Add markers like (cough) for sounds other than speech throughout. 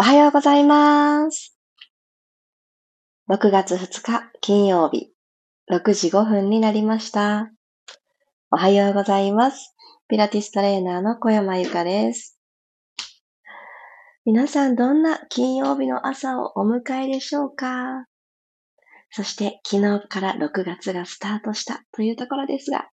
おはようございます。6月2日金曜日、6時5分になりました。おはようございます。ピラティストレーナーの小山由かです。皆さんどんな金曜日の朝をお迎えでしょうか？そして昨日から6月がスタートしたというところですが、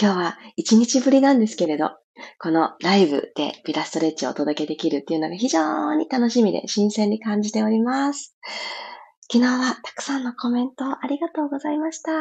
今日は1日ぶりなんですけれど、このライブでピラストレッチをお届けできるっていうのが非常に楽しみで新鮮に感じております。昨日はたくさんのコメントありがとうございました。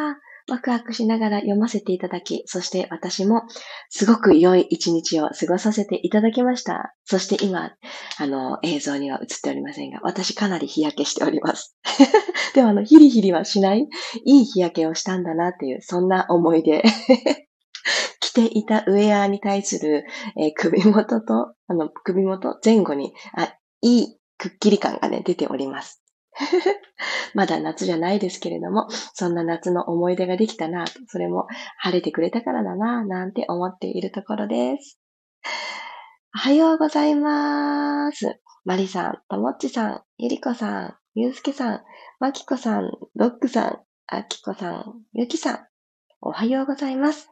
ワクワクしながら読ませていただき、そして私もすごく良い一日を過ごさせていただきました。そして今、あの、映像には映っておりませんが、私かなり日焼けしております。(laughs) でもあの、ヒリヒリはしないいい日焼けをしたんだなっていう、そんな思い出 (laughs) 着ていたウェアに対する、えー、首元と、あの、首元前後に、あ、いいくっきり感がね、出ております。(laughs) まだ夏じゃないですけれども、そんな夏の思い出ができたなと、それも晴れてくれたからだな、なんて思っているところです。おはようございます。マリさん、ともっちさん、ゆりこさん、ゆうすけさん、まきこさん、ロックさん、あきこさん、ゆきさん、おはようございます。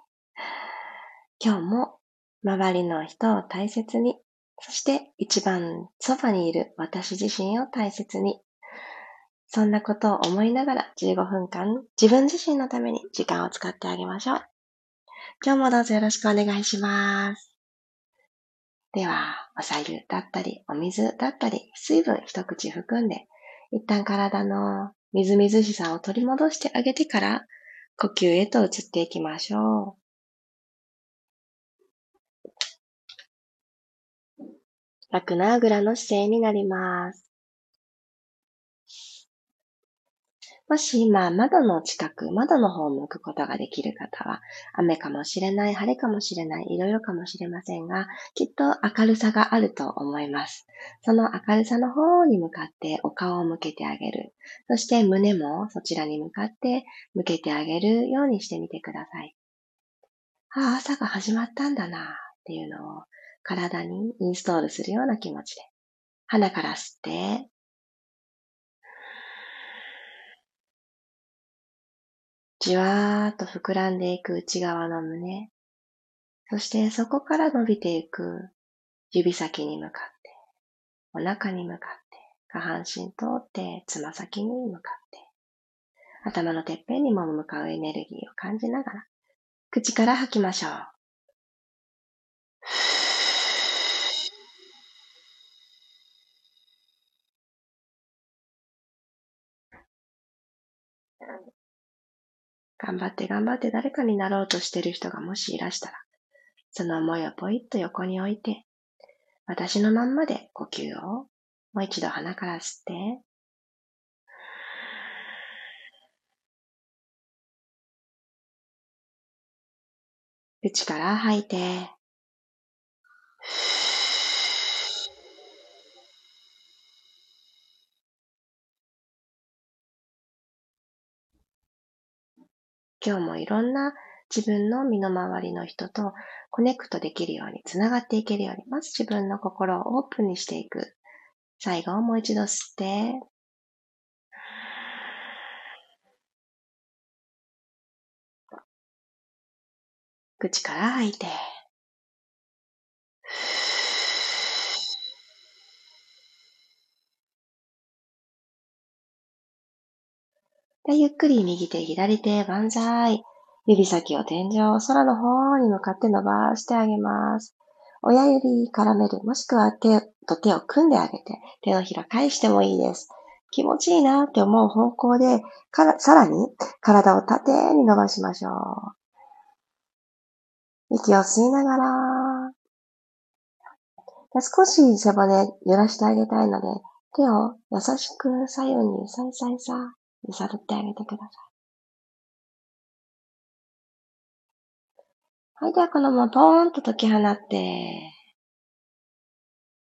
今日も周りの人を大切に、そして一番そばにいる私自身を大切に、そんなことを思いながら15分間自分自身のために時間を使ってあげましょう。今日もどうぞよろしくお願いします。では、お茶湯だったり、お水だったり、水分一口含んで、一旦体のみずみずしさを取り戻してあげてから、呼吸へと移っていきましょう。楽なあぐらの姿勢になります。もし今、窓の近く、窓の方を向くことができる方は、雨かもしれない、晴れかもしれない、いろいろかもしれませんが、きっと明るさがあると思います。その明るさの方に向かってお顔を向けてあげる。そして胸もそちらに向かって向けてあげるようにしてみてください。ああ、朝が始まったんだなっていうのを体にインストールするような気持ちで、鼻から吸って、じわーっと膨らんでいく内側の胸、そしてそこから伸びていく指先に向かって、お腹に向かって、下半身通ってつま先に向かって、頭のてっぺんにも向かうエネルギーを感じながら、口から吐きましょう。頑張って頑張って誰かになろうとしてる人がもしいらしたら、その思いをポイッと横に置いて、私のまんまで呼吸をもう一度鼻から吸って、口から吐いて、今日もいろんな自分の身の回りの人とコネクトできるように、つながっていけるように、まず自分の心をオープンにしていく。最後を、もう一度吸って、口から吐いて、で、ゆっくり右手、左手、万歳。指先を天井、空の方に向かって伸ばしてあげます。親指絡める、もしくは手と手を組んであげて、手のひら返してもいいです。気持ちいいなって思う方向で、からさらに体を縦に伸ばしましょう。息を吸いながら、少し背骨揺らしてあげたいので、手を優しく左右にさいさいさ揺さぶってあげてください。はい、ではこのままポーンと解き放って、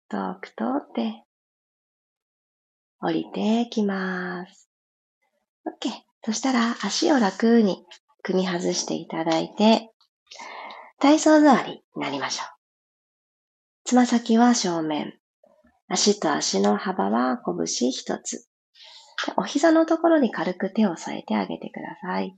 遠く通って、降りてきます。OK。そしたら足を楽に組み外していただいて、体操座りになりましょう。つま先は正面。足と足の幅は拳一つ。(laughs) お膝のところに軽く手を添えてあげてください。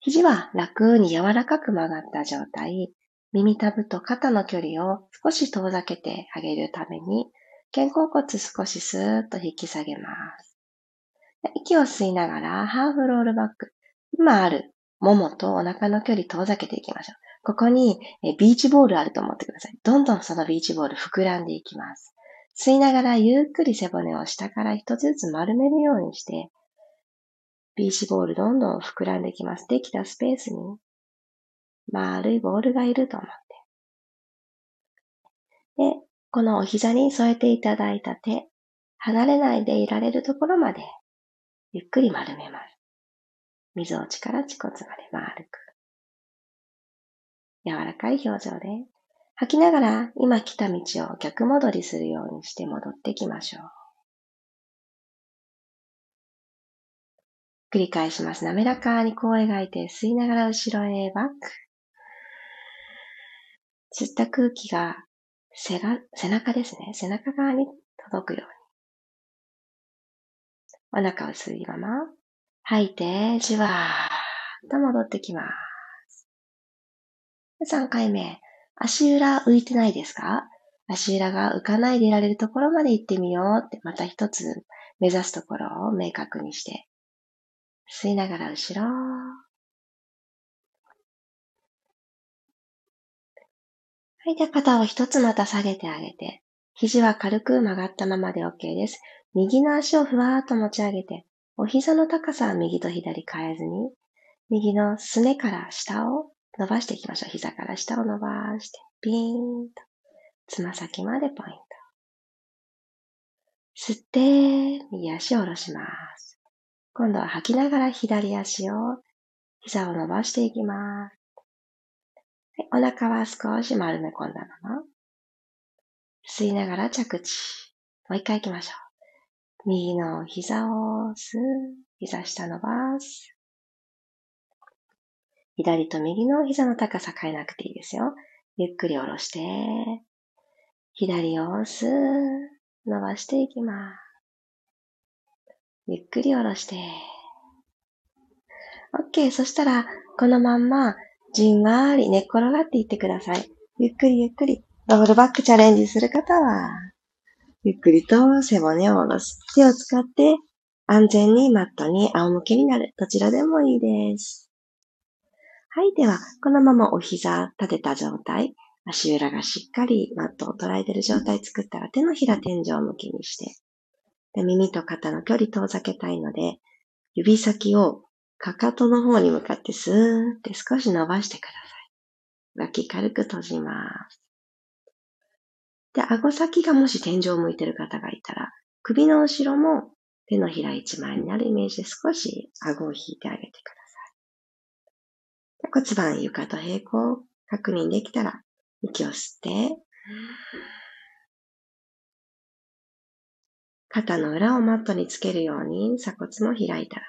肘は楽に柔らかく曲がった状態。耳たぶと肩の距離を少し遠ざけてあげるために、肩甲骨少しスーッと引き下げます。息を吸いながらハーフロールバック。今あるももとお腹の距離遠ざけていきましょう。ここにビーチボールあると思ってください。どんどんそのビーチボール膨らんでいきます。吸いながらゆっくり背骨を下から一つずつ丸めるようにして、ビーチボールどんどん膨らんできます。できたスペースに丸いボールがいると思って。で、このお膝に添えていただいた手、離れないでいられるところまで、ゆっくり丸めます。溝落ちから恥骨まで丸く。柔らかい表情で、吐きながら今来た道を逆戻りするようにして戻ってきましょう。繰り返します。滑らかにこう描いて吸いながら後ろへバック。吸った空気が背が背中ですね。背中側に届くように。お腹を吸いまま。吐いて、じわーっと戻ってきます。3回目。足裏浮いてないですか？足裏が浮かないでいられるところまで行ってみようって、また一つ目指すところを明確にして吸いながら後ろ。はい。で、肩を一つまた下げてあげて、肘は軽く曲がったままで OK です。右の足をふわーっと持ち上げて、お膝の高さは右と左変えずに、右のすねから下を伸ばしていきましょう。膝から下を伸ばして、ピーンと、つま先までポイント。吸って、右足を下ろします。今度は吐きながら左足を、膝を伸ばしていきます。お腹は少し丸め込んだまま。吸いながら着地。もう一回行きましょう。右の膝を吸う。膝下伸ばす。左と右の膝の高さ変えなくていいですよ。ゆっくり下ろして、左を吸う。伸ばしていきます。ゆっくり下ろして。OK。そしたら、このまんま、じんわり寝っ転がっていってください。ゆっくりゆっくり。ロールバックチャレンジする方は、ゆっくりと背骨を下ろす。手を使って安全にマットに仰向けになる。どちらでもいいです。はい。では、このままお膝立てた状態。足裏がしっかりマットを捉えている状態作ったら手のひら天井向きにして、で耳と肩の距離遠ざけたいので、指先をかかとの方に向かってスーって少し伸ばしてください。脇軽く閉じます。で、顎先がもし天井を向いてる方がいたら、首の後ろも手のひら一枚になるイメージで少し顎を引いてあげてください。骨盤床と平行確認できたら、息を吸って、肩の裏をマットにつけるように鎖骨も開いたら、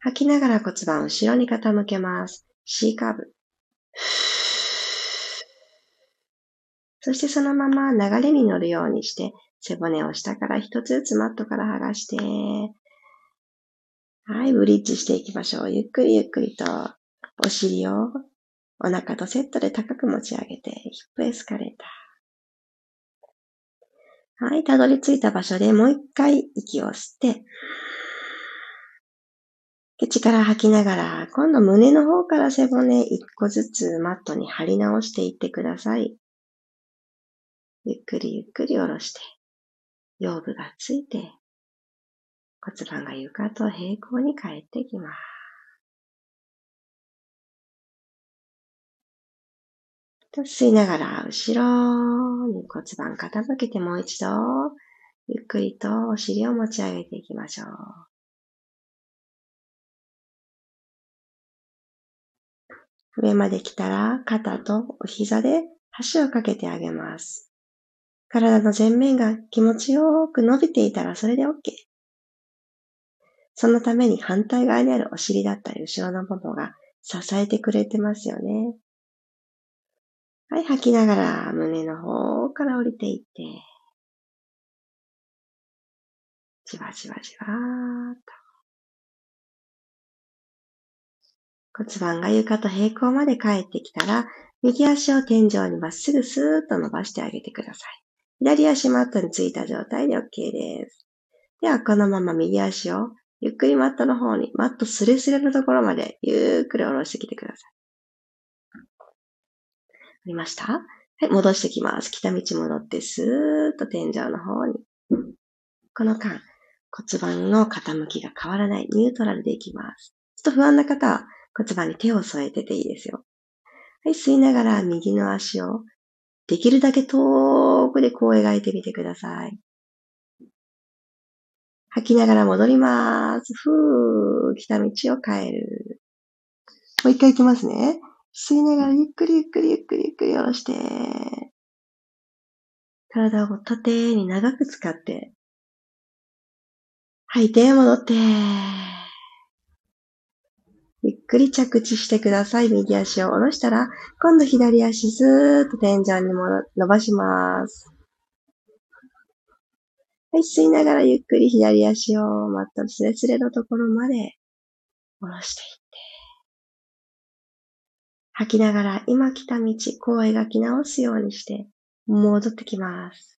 吐きながら骨盤を後ろに傾けます。C カーブ。そしてそのまま流れに乗るようにして、背骨を下から一つずつマットから剥がして、はい、ブリッジしていきましょう。ゆっくりゆっくりと、お尻をお腹とセットで高く持ち上げて、ヒップエスカレーター。はい、たどり着いた場所でもう一回息を吸って、口から吐きながら、今度胸の方から背骨一個ずつマットに貼り直していってください。ゆっくりゆっくり下ろして、腰部がついて、骨盤が床と平行に帰ってきます。と吸いながら、後ろに骨盤傾けてもう一度、ゆっくりとお尻を持ち上げていきましょう。上まで来たら、肩とお膝で箸をかけてあげます。体の前面が気持ちよく伸びていたらそれで OK。そのために反対側にあるお尻だったり後ろのものが支えてくれてますよね。はい、吐きながら胸の方から降りていって、じわじわじわーっと。骨盤が床と平行まで帰ってきたら、右足を天井にまっすぐスーッと伸ばしてあげてください。左足マットについた状態で OK です。では、このまま右足をゆっくりマットの方に、マットスレスレのところまでゆっくり下ろしてきてください。ありましたはい、戻してきます。来た道戻って、スーッと天井の方に。この間、骨盤の傾きが変わらないニュートラルでいきます。ちょっと不安な方は骨盤に手を添えてていいですよ。はい、吸いながら右の足をできるだけ遠くでこう描いてみてください。吐きながら戻ります。ふー、来た道を変える。もう一回行きますね。吸いながらゆっくりゆっくりゆっくりゆっくり下ろして。体を縦に長く使って。吐いて戻って。ゆっくり着地してください。右足を下ろしたら、今度左足スーッと天井にも伸ばします。はい、吸いながらゆっくり左足をマットスレスレのところまで下ろしていって。吐きながら今来た道、こう描き直すようにして戻ってきます。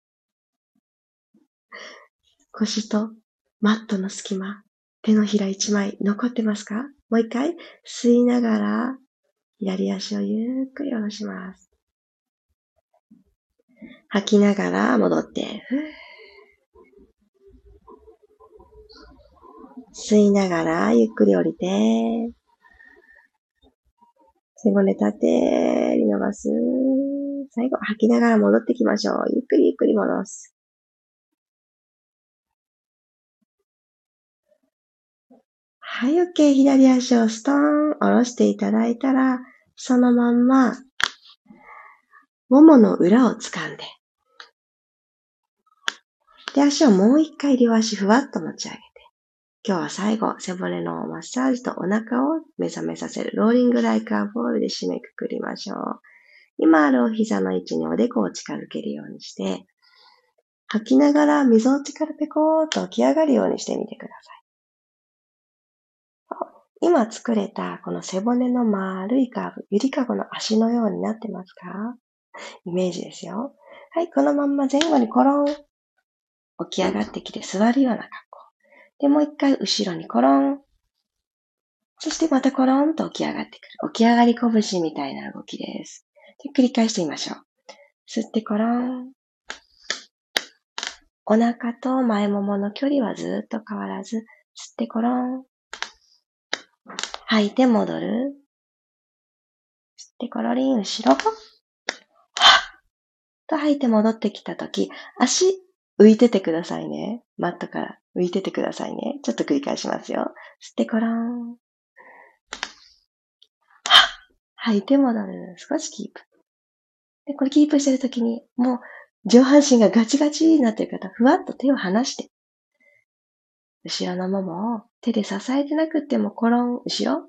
腰とマットの隙間、手のひら一枚残ってますか？もう一回吸いながら左足をゆっくり下ろします。吐きながら戻って、吸いながら、ゆっくり降りて、背骨縦に伸ばす。最後、吐きながら戻ってきましょう。ゆっくりゆっくり戻す。はい、OK。左足をストーン、下ろしていただいたら、そのまんま、ももの裏を掴んで、で、足をもう一回両足ふわっと持ち上げ、今日は最後、背骨のマッサージとお腹を目覚めさせるローリングライカーボールで締めくくりましょう。今あるお膝の位置におでこを近づけるようにして、吐きながら溝落ちからペコーっと起き上がるようにしてみてください。今作れたこの背骨の丸いカーブ、ゆりかごの足のようになってますか？イメージですよ。はい、このまんま前後にコロン。起き上がってきて座るような格で、もう一回後ろにコロン。そしてまたコロンと起き上がってくる。起き上がり拳みたいな動きです。で繰り返してみましょう。吸ってコロン。お腹と前ももの距離はずっと変わらず、吸ってコロン。吐いて戻る。吸ってコロリン、後ろ。はっと吐いて戻ってきたとき、足浮いててくださいね。マットから浮いててくださいね。ちょっと繰り返しますよ。吸ってこらん。吐いて戻る。少しキープ。で、これキープしてるときに、もう上半身がガチガチになってる方、ふわっと手を離して、後ろのももを手で支えてなくっても、コロン、後ろ。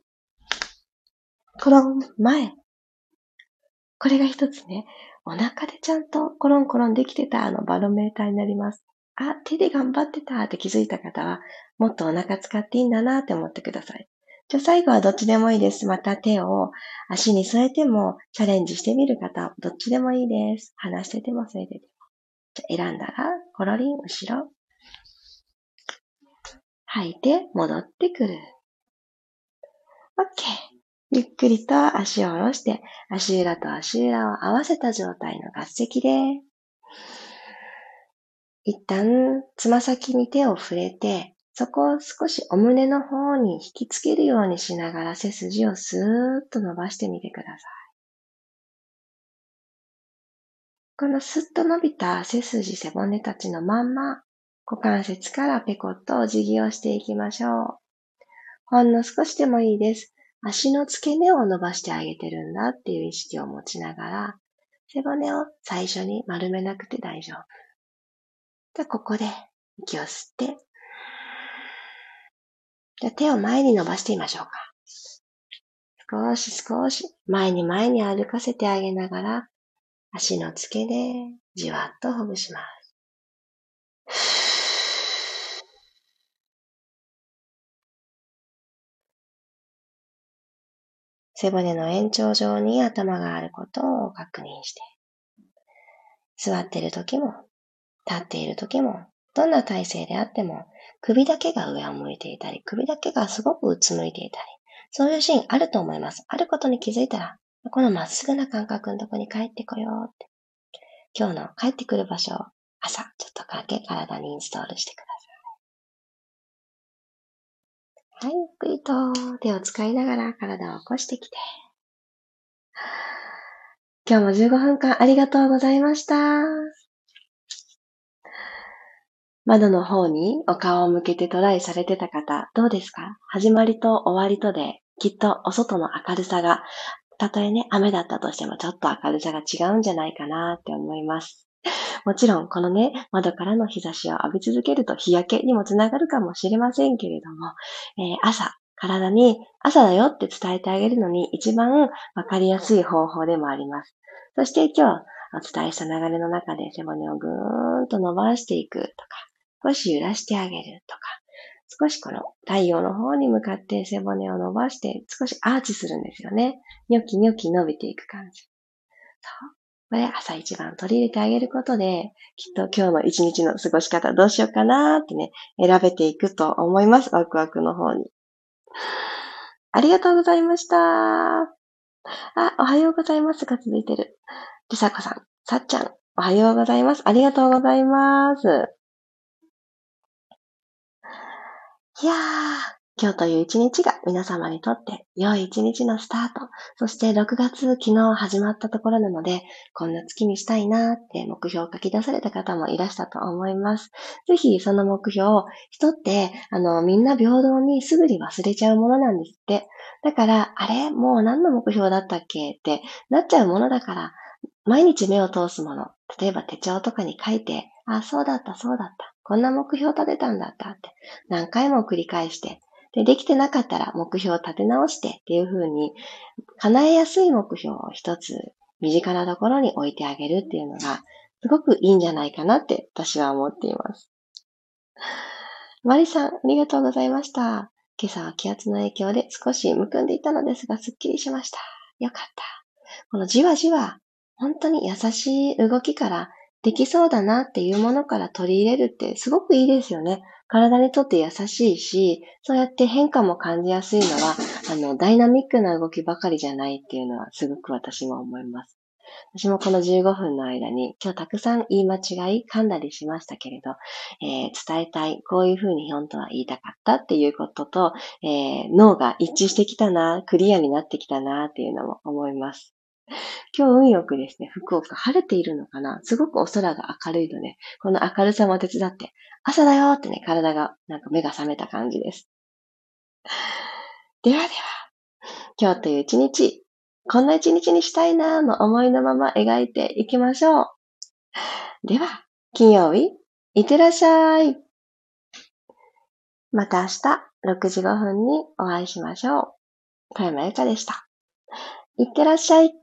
コロン、前。これが一つね、お腹でちゃんとコロンコロンできてたあのバロメーターになります。あ、手で頑張ってたって気づいた方は、もっとお腹使っていいんだなって思ってください。じゃあ最後はどっちでもいいです。また手を足に添えてもチャレンジしてみる方、どっちでもいいです。離してても添えてても。じゃ選んだら、コロリン、後ろ。吐いて、戻ってくる。OK。ゆっくりと足を下ろして、足裏と足裏を合わせた状態の合席で、一旦つま先に手を触れて、そこを少しお胸の方に引きつけるようにしながら背筋をスーッと伸ばしてみてください。このスッと伸びた背筋背骨たちのまんま、股関節からペコッとお辞儀をしていきましょう。ほんの少しでもいいです。足の付け根を伸ばしてあげてるんだっていう意識を持ちながら、背骨を最初に丸めなくて大丈夫。じゃあ、ここで息を吸って、じゃ手を前に伸ばしてみましょうか。少し少し前に前に歩かせてあげながら、足の付け根、じわっとほぐします。背骨の延長上に頭があることを確認して、座っている時も、立っている時も、どんな体勢であっても、首だけが上を向いていたり、首だけがすごくうつむいていたり、そういうシーンあると思います。あることに気づいたら、このまっすぐな感覚のとこに帰ってこようって。今日の帰ってくる場所を朝、ちょっとだけ体にインストールしてください。はい、ゆっくりと手を使いながら体を起こしてきて。今日も15分間ありがとうございました。窓の方にお顔を向けてトライされてた方、どうですか？始まりと終わりとで、きっとお外の明るさが、たとえね、雨だったとしてもちょっと明るさが違うんじゃないかなって思います。(laughs) もちろん、このね、窓からの日差しを浴び続けると日焼けにもつながるかもしれませんけれども、えー、朝、体に朝だよって伝えてあげるのに一番わかりやすい方法でもあります。そして今日お伝えした流れの中で背骨をぐーんと伸ばしていくとか、少し揺らしてあげるとか、少しこの太陽の方に向かって背骨を伸ばして少しアーチするんですよね。ニョキニョキ伸びていく感じ。そう。これ朝一番取り入れてあげることで、きっと今日の一日の過ごし方どうしようかなってね、選べていくと思います。ワクワクの方に。ありがとうございました。あ、おはようございますが続いてる。りさこさん、さっちゃん、おはようございます。ありがとうございます。いやー、今日という一日が皆様にとって良い一日のスタート。そして6月昨日始まったところなので、こんな月にしたいなって目標を書き出された方もいらしたと思います。ぜひその目標を人って、あの、みんな平等にすぐに忘れちゃうものなんですって。だから、あれ？もう何の目標だったっけ？ってなっちゃうものだから、毎日目を通すもの。例えば手帳とかに書いて、あ、そうだった、そうだった。こんな目標立てたんだったって何回も繰り返してで、できてなかったら目標を立て直してっていう風に、叶えやすい目標を一つ身近なところに置いてあげるっていうのが、すごくいいんじゃないかなって私は思っています。マリさん、ありがとうございました。今朝は気圧の影響で少しむくんでいたのですが、すっきりしました。よかった。このじわじわ、本当に優しい動きからできそうだなっていうものから取り入れるってすごくいいですよね。体にとって優しいし、そうやって変化も感じやすいのは、あの、ダイナミックな動きばかりじゃないっていうのはすごく私も思います。私もこの15分の間に今日たくさん言い間違い噛んだりしましたけれど、えー、伝えたい、こういうふうに本当は言いたかったっていうことと、えー、脳が一致してきたな、クリアになってきたなっていうのも思います。(laughs) 今日運よくですね、福岡晴れているのかな？すごくお空が明るいので、この明るさも手伝って、朝だよってね、体が、なんか目が覚めた感じです。ではでは、今日という一日、こんな一日にしたいなーの思いのまま描いていきましょう。では、金曜日、いってらっしゃい。また明日6時5分にお会いしましょう。小山由かでした。いってらっしゃい。